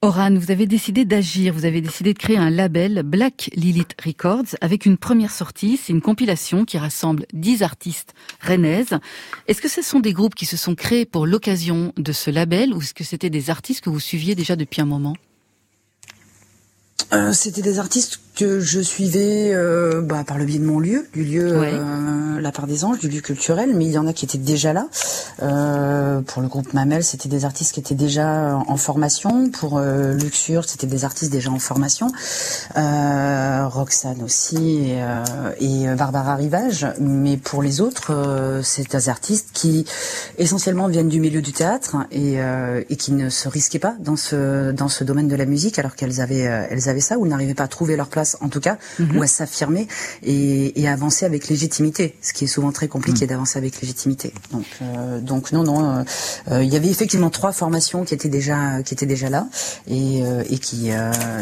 Oran, vous avez décidé d'agir, vous avez décidé de créer un label Black Lilith Records avec une première sortie, c'est une compilation qui rassemble 10 artistes rennaises. Est-ce que ce sont des groupes qui se sont créés pour l'occasion de ce label ou est-ce que c'était des artistes que vous suiviez déjà depuis un moment? Euh, C'était des artistes que je suivais euh, bah, par le biais de mon lieu, du lieu euh, La Part des Anges, du lieu culturel, mais il y en a qui étaient déjà là. Pour le groupe Mamel, c'était des artistes qui étaient déjà en formation. Pour Luxure, c'était des artistes déjà en formation. Roxane aussi et, et, Barbara Rivage. Mais pour les autres, c'est des artistes qui essentiellement viennent du milieu du théâtre et, et qui ne se risquaient pas dans ce dans ce domaine de la musique alors qu'elles avaient elles avaient ça ou n'arrivaient pas à trouver leur place en tout cas, mhm. ou à s'affirmer et, et, avancer avec légitimité, ce qui est souvent très compliqué mhm. d'avancer avec légitimité. Donc, euh, donc non, non, euh, euh, il y avait effectivement trois formations qui étaient déjà, qui étaient déjà là, et, et qui,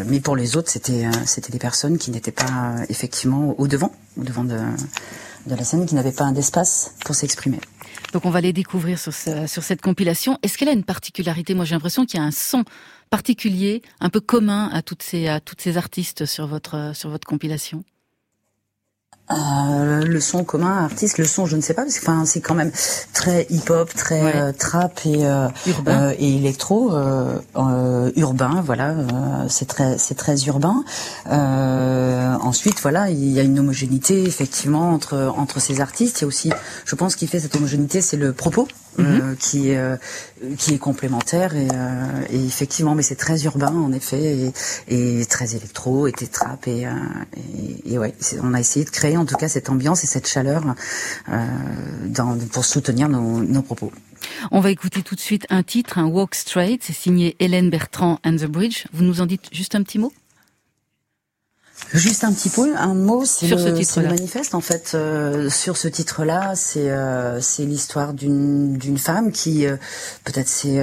mais pour les autres, c'était, c'était des personnes qui n'étaient pas effectivement au devant, au devant de, de la scène, qui n'avaient pas un d'espace pour s'exprimer. Donc on va les découvrir sur, sur cette compilation. Est-ce qu'elle a une particularité? Moi j'ai l'impression qu'il y a un son particulier, un peu commun à toutes ces, à toutes ces artistes sur votre, sur votre compilation? Euh, le son commun artiste, le son je ne sais pas parce que enfin c'est quand même très hip hop, très euh, trap et euh, urbain. et électro urbain voilà c'est très c'est très urbain. ensuite voilà il y a une homogénéité effectivement entre entre ces artistes. Il y a aussi je pense qui fait cette homogénéité c'est le propos Mhm. qui euh, qui est complémentaire et, euh, et effectivement, mais c'est très urbain en effet et, et très électro et trap et, euh, et, et, ouais, on a essayé de créer en tout cas cette ambiance et cette chaleur dans, pour soutenir nos, nos propos. On va écouter tout de suite un titre, un Walk Straight, c'est signé Hélène Bertrand and the Bridge. Vous nous en dites juste un petit mot? Juste un petit peu, un mot, c'est le, le, manifeste en fait. Euh, sur ce titre-là, c'est euh, c'est l'histoire d'une d'une femme qui euh, peut-être s'est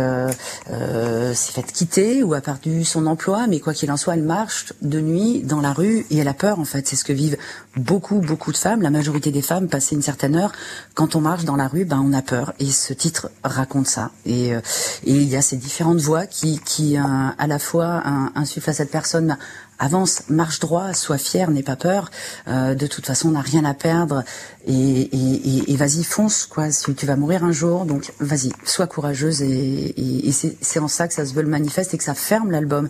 s'est faite quitter ou a perdu son emploi, mais quoi qu'il en soit, elle marche de nuit dans la rue et elle a peur en fait. C'est ce que vivent beaucoup beaucoup de femmes. La majorité des femmes, passé une certaine heure, quand on marche dans la rue, ben on a peur. Et ce titre raconte ça. Et et il y a ces différentes voix qui qui à la fois insufflent à cette personne avance, marche droit, sois fier, n'aie pas peur. Euh, de toute façon, on n'a rien à perdre et, et, et, vas-y, fonce quoi. Si tu vas mourir un jour, donc vas-y, sois courageuse et, et c'est en ça que ça se veut le manifeste et que ça ferme l'album.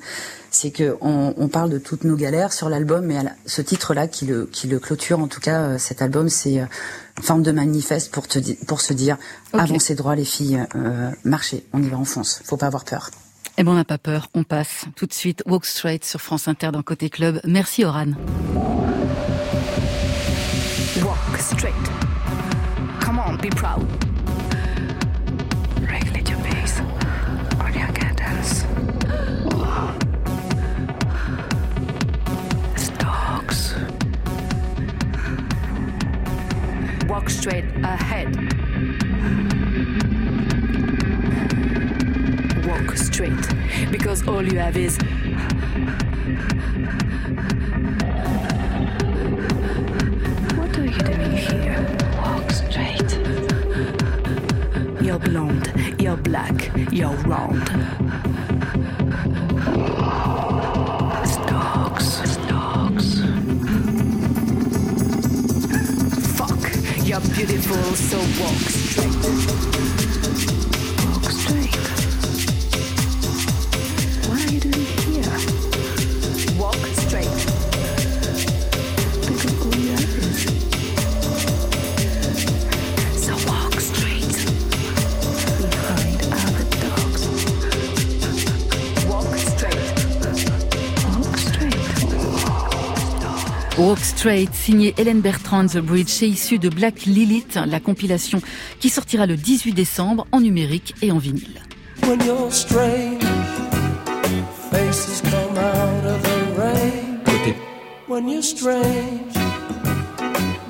C'est que on, on, parle de toutes nos galères sur l'album, mais ce titre-là qui le qui le clôture, en tout cas, euh, cet album, c'est euh, une forme de manifeste pour te pour se dire avancez droit les filles, euh, marchez, on y va, on fonce, faut pas avoir peur. Eh ben, on n'a pas peur, on passe tout de suite Walk Straight sur France Inter dans Côté Club. Merci Oran. Walk straight. Come on, be proud. Regulate your pace. Can dance. Dogs. Walk straight ahead. Straight because all you have is. What are you doing here? Walk straight. You're blonde, you're black, you're round. Fuck, you're beautiful, so walk straight. Straight, signé Hélène Bertrand The Bridge, c'est issu de Black Lilith, la compilation qui sortira le 18 décembre en numérique et en vinyle. When you're strange, faces come out of the rain. Côté. When you're strange,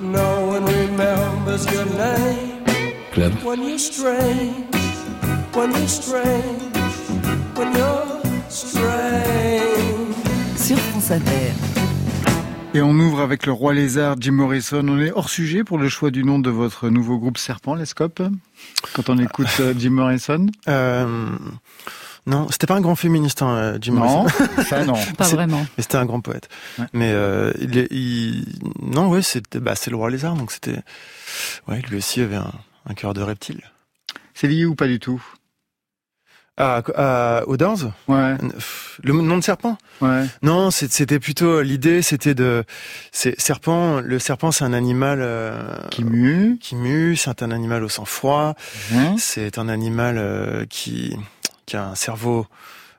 no one remembers your name. Club. When you're strange, when you're strange, when you're strange. Sur France Inter. Et on ouvre avec le roi lézard Jim Morrison. On est hors sujet pour le choix du nom de votre nouveau groupe Serpent, Lescope, quand on écoute euh, Jim Morrison euh, Non, c'était pas un grand féministe, hein, Jim Non, ça non. pas vraiment. Mais c'était un grand poète. Mais euh, il, il, non, ouais, c'était, bah, c'est le roi lézard, donc c'était, ouais, lui aussi avait un, un cœur de reptile. C'est lié ou pas du tout? À, à, aux Ouais. Le nom de serpent Ouais. Non, c'était plutôt l'idée, c'était de serpent. Le serpent, c'est un animal euh, qui mue, qui mue. C'est un animal au sang froid. Mmh. C'est un animal euh, qui qui a un cerveau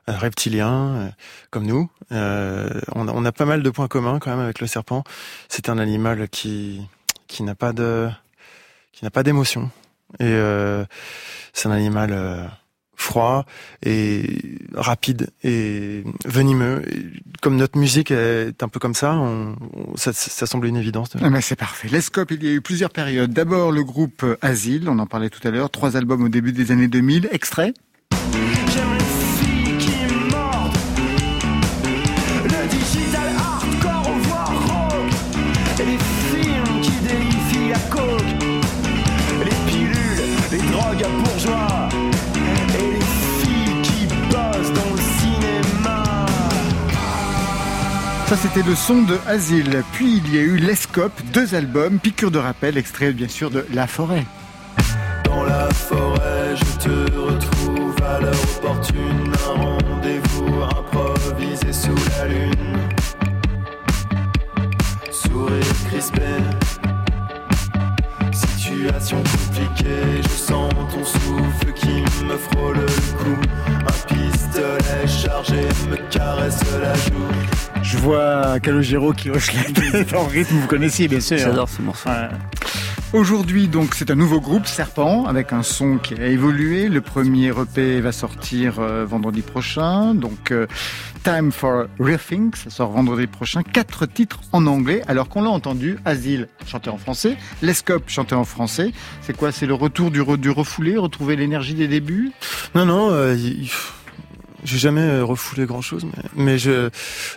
reptilien euh, comme nous. Euh, on, a, on, a, pas mal de points communs quand même avec le serpent. C'est un animal qui qui n'a pas de qui n'a pas d'émotion et c'est un animal froid et rapide et venimeux. comme notre musique est un peu comme ça, ça, semble une évidence. Ah c'est parfait. L'escope, il y a eu plusieurs périodes. D'abord le groupe Asile, on en parlait tout à l'heure, trois albums au début des années 2000, extrait? Ça, c'était le son de Asile. Puis il y a eu Lescope, deux albums, piqûre de rappel, extrait bien sûr de La Forêt. Dans la forêt, je te retrouve à l'heure opportune. Un rendez-vous improvisé sous la lune. Sourire crispé. Situation compliquée, je sens ton souffle qui me frôle le cou. Un pistolet chargé me caresse la joue. Je vois Calogero qui hoche la tête en rythme, vous connaissiez bien sûr. J'adore ce morceau. Aujourd'hui, donc, c'est un nouveau groupe, Serpent, avec un son qui a évolué. Le premier EP va sortir euh, vendredi prochain. Donc, euh, Time for Riffing, ça sort vendredi prochain. Quatre titres en anglais, alors qu'on l'a entendu. Asile, chanté en français. Lescope, chanté en français. C'est quoi C'est le retour du, refoulé, retrouver l'énergie des débuts? Non, non, euh, j'ai jamais euh, refoulé grand chose, mais, je,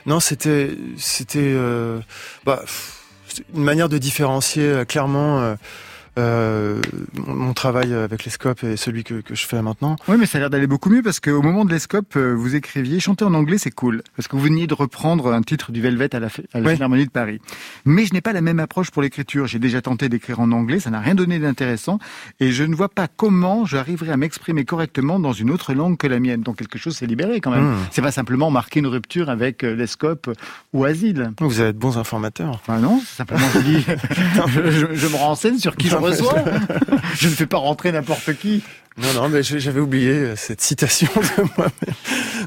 non, c'était, c'était, euh, bah, une manière de différencier clairement euh, mon travail avec les scopes et celui que, que je fais maintenant. Oui, mais ça a l'air d'aller beaucoup mieux parce qu'au moment de les scopes, euh, vous écriviez chanter en anglais, c'est cool parce que vous veniez de reprendre un titre du Velvet à la, à la Philharmonie de Paris. Mais je n'ai pas la même approche pour l'écriture. J'ai déjà tenté d'écrire en anglais, ça n'a rien donné d'intéressant et je ne vois pas comment j'arriverai à m'exprimer correctement dans une autre langue que la mienne. Donc quelque chose s'est libéré quand même. Hmm. C'est pas simplement marquer une rupture avec euh, les scopes ou Asile. Vous avez de bons informateurs. Enfin non, simplement je dis, je, je, me renseigne sur qui je je ne fais pas rentrer n'importe qui. Non, non, mais j'avais oublié euh, cette citation de moi.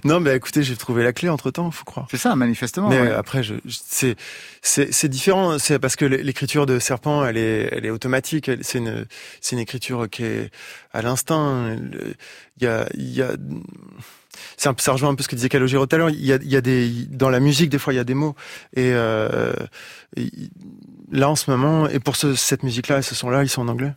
Non, mais écoutez, j'ai trouvé la clé entre temps, faut croire. C'est ça, manifestement. Mais après, je, c'est c'est différent. C'est parce que l'écriture de Serpent, elle est elle est automatique. C'est une c'est une écriture qui est à l'instinct. Il y a il y a ça, ça rejoint un peu ce que disait Calogero tout à l'heure. Il y a, il y a des dans la musique des fois il y a des mots et, euh, là en ce moment et pour ce, cette musique-là et ce son-là ils sont en anglais.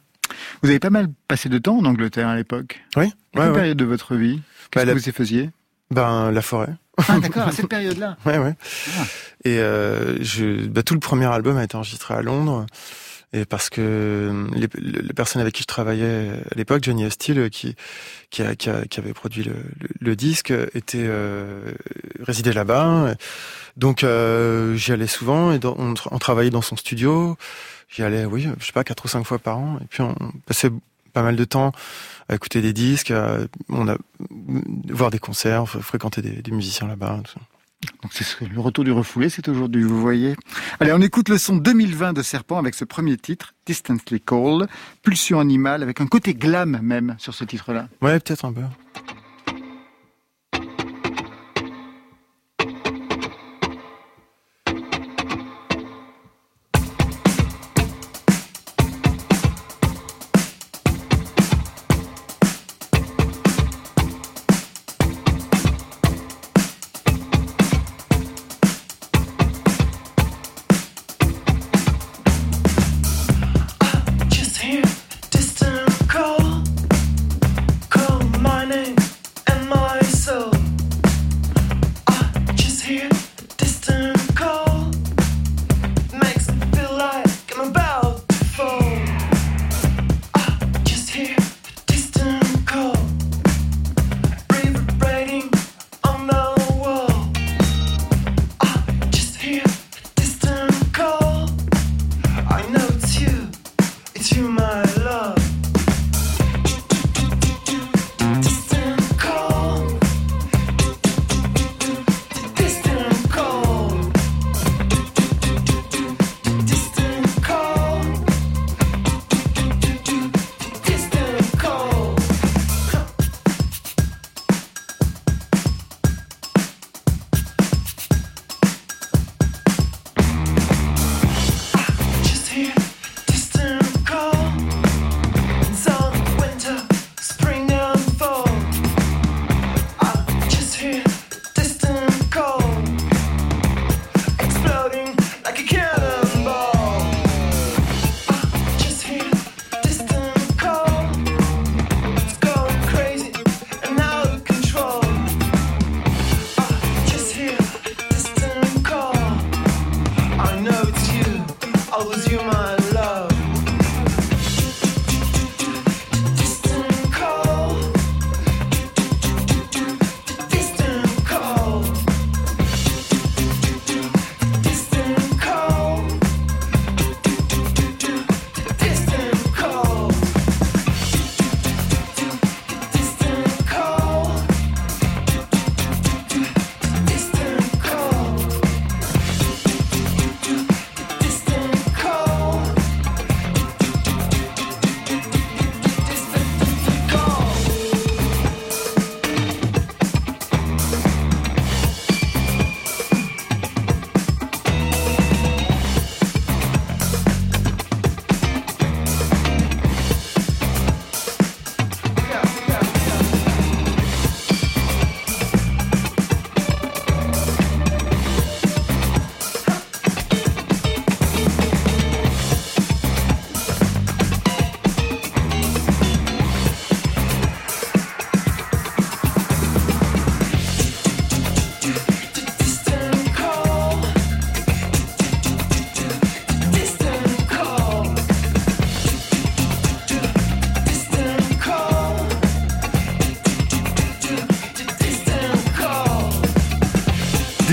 Vous avez pas mal passé de temps en Angleterre à l'époque. Oui. Quelle période de votre vie Qu'est-ce bah, que vous y faisiez? Ben la forêt. Ah d'accord, à cette période-là. ouais ouais. Ah. Et euh, je, bah, tout le premier album a été enregistré à Londres et parce que euh, les, les, personnes avec qui je travaillais à l'époque, Johnny Hostile, qui qui, qui, avait produit le, disque, était euh, résidait là-bas. Donc euh, j'y allais souvent et on, travaillait dans son studio. J'y allais, oui, je sais pas, quatre ou cinq fois par an. Et puis on passait pas mal de temps à écouter des disques, à, voir des concerts, fréquenter des, musiciens là-bas. C'est le retour du refoulé, c'est aujourd'hui, vous voyez. Allez, on écoute le son 2020 de Serpent avec ce premier titre, Distantly Cold, pulsion animale, avec un côté glam même sur ce titre-là. Ouais, peut-être un peu.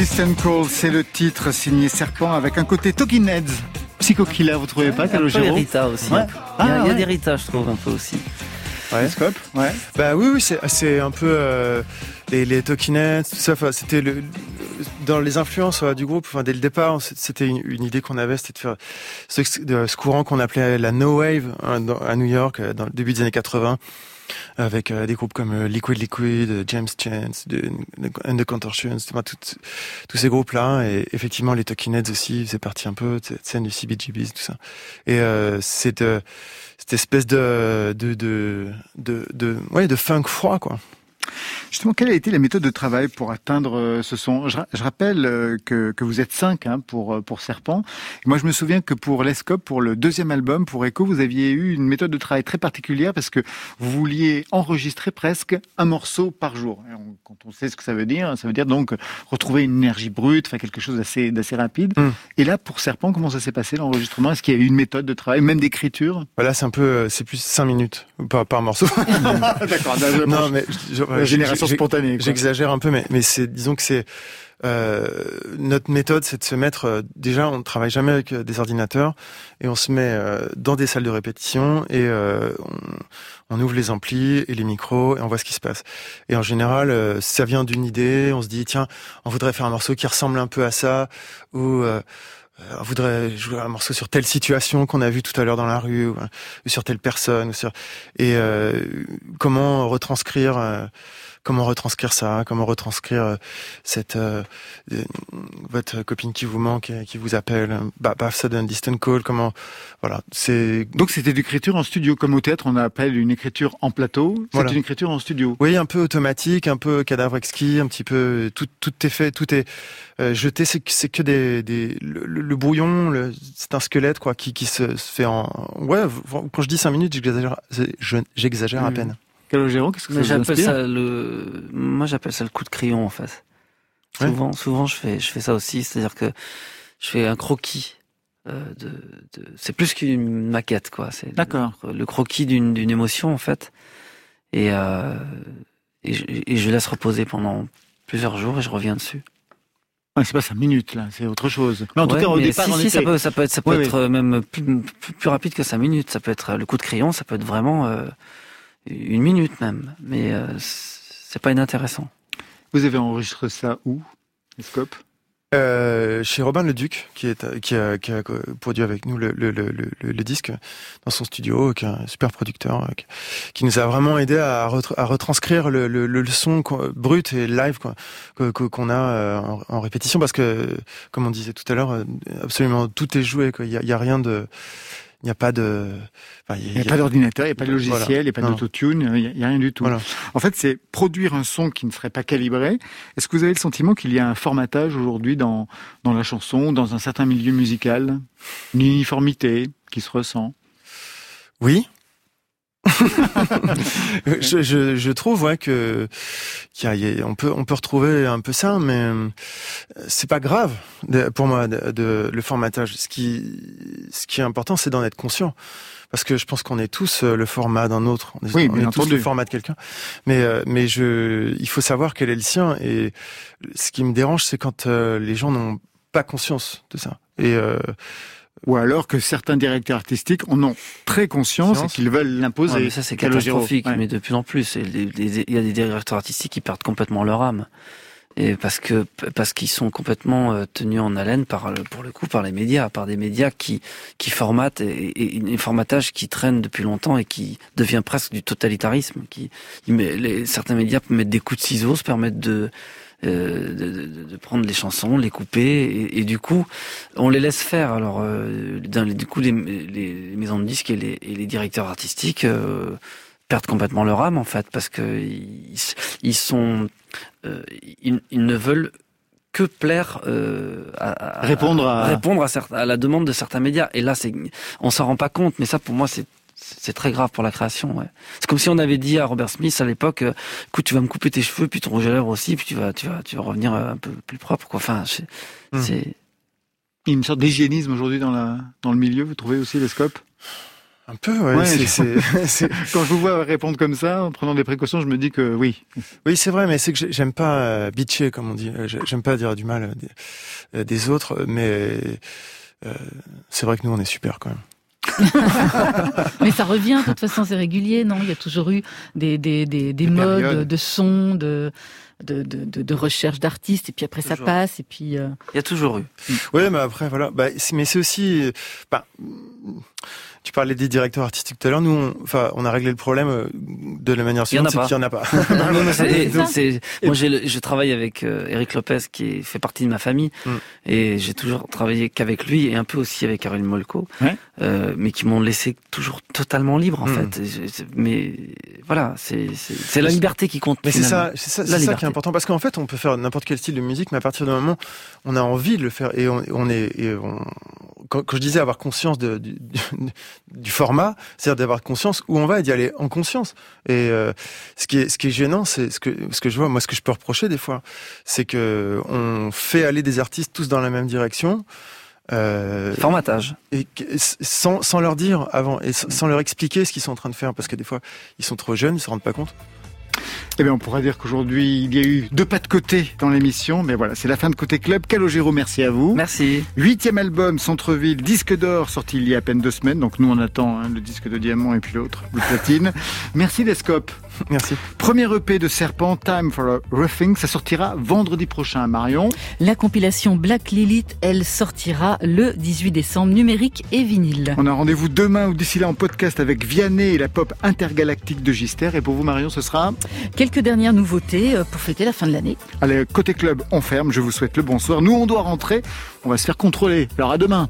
Distant Call, c'est le titre signé Serpent avec un côté Talking Heads. Psycho Killer, vous trouvez pas, Calogero aussi. Il, y a, il y a ah, des Rita, je trouve, un peu aussi. Ouais. Scope, ouais. Bah oui, oui, c'est un peu euh, les, les Talking Heads, tout ça. C'était le, dans les influences du groupe. Enfin, dès le départ, c'était une, une, idée qu'on avait, c'était de faire ce, de, ce courant qu'on appelait la No Wave hein, à New York, euh, dans le début des années 80 avec euh, des groupes comme euh, Liquid Liquid, James Chance, And the Contortions, tous ces groupes-là. Et effectivement, les Talking Heads aussi c'est parti un peu de cette scène du CBGBs, tout ça. Et euh, c'est cette espèce de de, de de de ouais de funk froid quoi. Justement, quelle a été la méthode de travail pour atteindre euh, ce son? Je, rappelle euh, que, que, vous êtes cinq hein, pour euh, pour Serpent. moi, je me souviens que pour l'Escope, pour le deuxième album, pour Echo, vous aviez eu une méthode de travail très particulière parce que vous vouliez enregistrer presque un morceau par jour. quand on sait ce que ça veut dire, ça veut dire donc retrouver une énergie brute, faire quelque chose d'assez d'assez rapide. Hmm. Et là, pour Serpent, comment ça s'est passé l'enregistrement? Est-ce qu'il y a eu une méthode de travail, même d'écriture? Voilà, c'est un peu, c'est plus cinq minutes par, par morceau. D'accord. Non, mais je, génération J'exagère un peu, mais, mais c'est, disons que c'est euh, notre méthode, c'est de se mettre. Euh, déjà, on ne travaille jamais avec euh, des ordinateurs et on se met euh, dans des salles de répétition et euh, on, on, ouvre les amplis et les micros et on voit ce qui se passe. Et en général, ça vient d'une idée. On se dit tiens, on voudrait faire un morceau qui ressemble un peu à ça ou on voudrait jouer un morceau sur telle situation qu'on a vu tout à l'heure dans la rue ou, sur telle personne ou sur et comment retranscrire comment retranscrire ça, comment retranscrire euh, cette euh, euh, votre copine qui vous manque, qui vous appelle, bah, bah sudden distant call, comment voilà, c'est donc c'était l'écriture en studio comme au théâtre on appelle une écriture en plateau, c'est une écriture en studio. Oui, un peu automatique, un peu cadavre exquis, un petit peu tout tout est fait, tout est jeté, c'est c'est que des, des le, brouillon, c'est un squelette quoi qui qui se, fait en ouais, quand je dis cinq minutes, j'exagère j'exagère à peine. Calogero, qu'est-ce que ça j'appelle ça le, moi j'appelle ça le coup de crayon en fait. Souvent, souvent je fais, je fais ça aussi, c'est-à-dire que je fais un croquis. Euh, de, de... c'est plus qu'une maquette quoi. C'est D'accord. Le, croquis d'une, d'une émotion en fait, et, euh, et, je, et je laisse reposer pendant plusieurs jours et je reviens dessus. Ah, c'est pas cinq minutes là, c'est autre chose. Mais en tout cas, au départ, si, si, ça peut, ça peut être, ça peut être même plus, plus, rapide que cinq minutes. Ça peut être le coup de crayon, ça peut être vraiment euh, une minute même, mais euh, c'est pas inintéressant. Vous avez enregistré ça où, Scope? Euh, chez Robin Le Duc, qui, est, qui, a, qui a produit avec nous le, le, le, le, disque dans son studio, qui est un super producteur, euh, qui, nous a vraiment aidé à, à retranscrire le, le, son brut et live qu'on a euh, en, répétition, parce que, comme on disait tout à l'heure, absolument tout est joué. Il n'y a rien de il n'y a pas de. il n'y a, pas d'ordinateur, il n'y a pas de logiciel, il n'y a pas d'autotune, il n'y a, rien du tout. En fait, c'est produire un son qui ne serait pas calibré. Est-ce que vous avez le sentiment qu'il y a un formatage aujourd'hui dans, dans la chanson, dans un certain milieu musical? Une uniformité qui se ressent? Oui, je, je, je, trouve ouais, que on peut on peut retrouver un peu ça, mais euh, c'est pas grave pour moi de, le formatage. Ce qui ce qui est important, c'est d'en être conscient, parce que je pense qu'on est tous euh, le format d'un autre. On est, oui, on tous le format de quelqu'un, mais euh, mais je il faut savoir quel est le sien. Et ce qui me dérange, c'est quand les gens n'ont pas conscience de ça. Et ou alors que certains directeurs artistiques en ont très conscience et qu'ils veulent l'imposer. ça c'est catastrophique, mais de plus en plus. Il y a des directeurs artistiques qui perdent complètement leur âme. Et parce que parce qu'ils sont complètement euh, tenus en haleine par pour le coup par les médias, par des médias qui qui formatent et, et un formatage qui traîne depuis longtemps et qui devient presque du totalitarisme. Qui les, certains médias mettent des coups de ciseaux, se permettent de euh, de, de, prendre les chansons, les couper, et, et, du coup, on les laisse faire. Alors, euh, dans les, du coup, les, les, maisons de disques et les, et les directeurs artistiques euh, perdent complètement leur âme en fait, parce que ils, ils sont, euh, ils, ils, ne veulent que plaire à, répondre à, répondre à, à, la demande de certains médias. Et là, c'est, on s'en rend pas compte, mais ça, pour moi, c'est c'est très grave pour la création. Ouais. C'est comme si on avait dit à Robert Smith à l'époque, euh, écoute, tu vas me couper tes cheveux, puis ton rouge à lèvres aussi, puis tu vas, tu vas, tu vas revenir euh, un peu plus propre. Quoi. Enfin, hmm. c'est. Il y a une sorte d'hygiénisme aujourd'hui dans la dans le milieu. Vous trouvez aussi les scopes? Un peu, ouais. Quand je vous vois répondre comme ça, en prenant des précautions, je me dis que oui. Oui, c'est vrai, mais c'est que j'aime pas euh, bitcher, comme on dit. J'aime pas dire du mal des, des autres, mais euh, c'est vrai que nous, on est super quand même. mais ça revient, de toute façon, c'est régulier, non? Il y a toujours eu des, des, des, des modes de son, de, de, de, de recherche d'artistes, et puis après ça passe, et puis... Euh, Il y a toujours eu. Oui, mais après, voilà. Bah, mais c'est aussi... Bah, tu parlais des directeurs artistiques tout à l'heure. Nous, on, enfin, on a réglé le problème euh, de la manière suivante, c'est qu'il n'y en a pas. moi, je travaille avec euh, Eric Lopez, qui fait partie de ma famille, mm. et j'ai toujours travaillé qu'avec lui et un peu aussi avec Caroline Molko, euh, mais qui m'ont laissé toujours totalement libre en mm. fait. Mais voilà, c'est la liberté qui compte. Mais c'est ça, c'est ça, ça qui est important parce qu'en fait, on peut faire n'importe quel style de musique, mais à partir du moment où on a envie de le faire et on, on est, et on, quand, je disais avoir conscience de, du, du, format, c'est-à-dire d'avoir conscience où on va et d'y aller en conscience. Et euh, ce qui est ce qui est gênant, c'est ce que ce que je vois, moi, ce que je peux reprocher des fois, c'est que on fait aller des artistes tous dans la même direction. Euh, Formatage. Et sans, sans leur dire avant et sans leur expliquer ce qu'ils sont en train de faire, parce que des fois ils sont trop jeunes, ils se rendent pas compte. Eh bien, on pourra dire qu'aujourd'hui, il y a eu deux pas de côté dans l'émission, mais voilà, c'est la fin de Côté Club. Calogero, merci à vous. Merci. Huitième album, Centre-Ville, disque d'or, sorti il y a à peine deux semaines. Donc nous, on attend hein, le disque de diamant et puis l'autre, le platine. merci Descope. Merci. Premier EP de Serpent, Time for a Roughing, ça sortira vendredi prochain, Marion. La compilation Black Lilith, elle sortira le 18 décembre, numérique et vinyle. On a rendez-vous demain ou d'ici là en podcast avec Vianney et la pop intergalactique de Gister. Et pour vous, Marion, ce sera Quelques dernières nouveautés euh, pour fêter la fin de l'année. Allez, côté club, on ferme. Je vous souhaite le bonsoir. Nous, on doit rentrer. On va se faire contrôler. Alors à demain.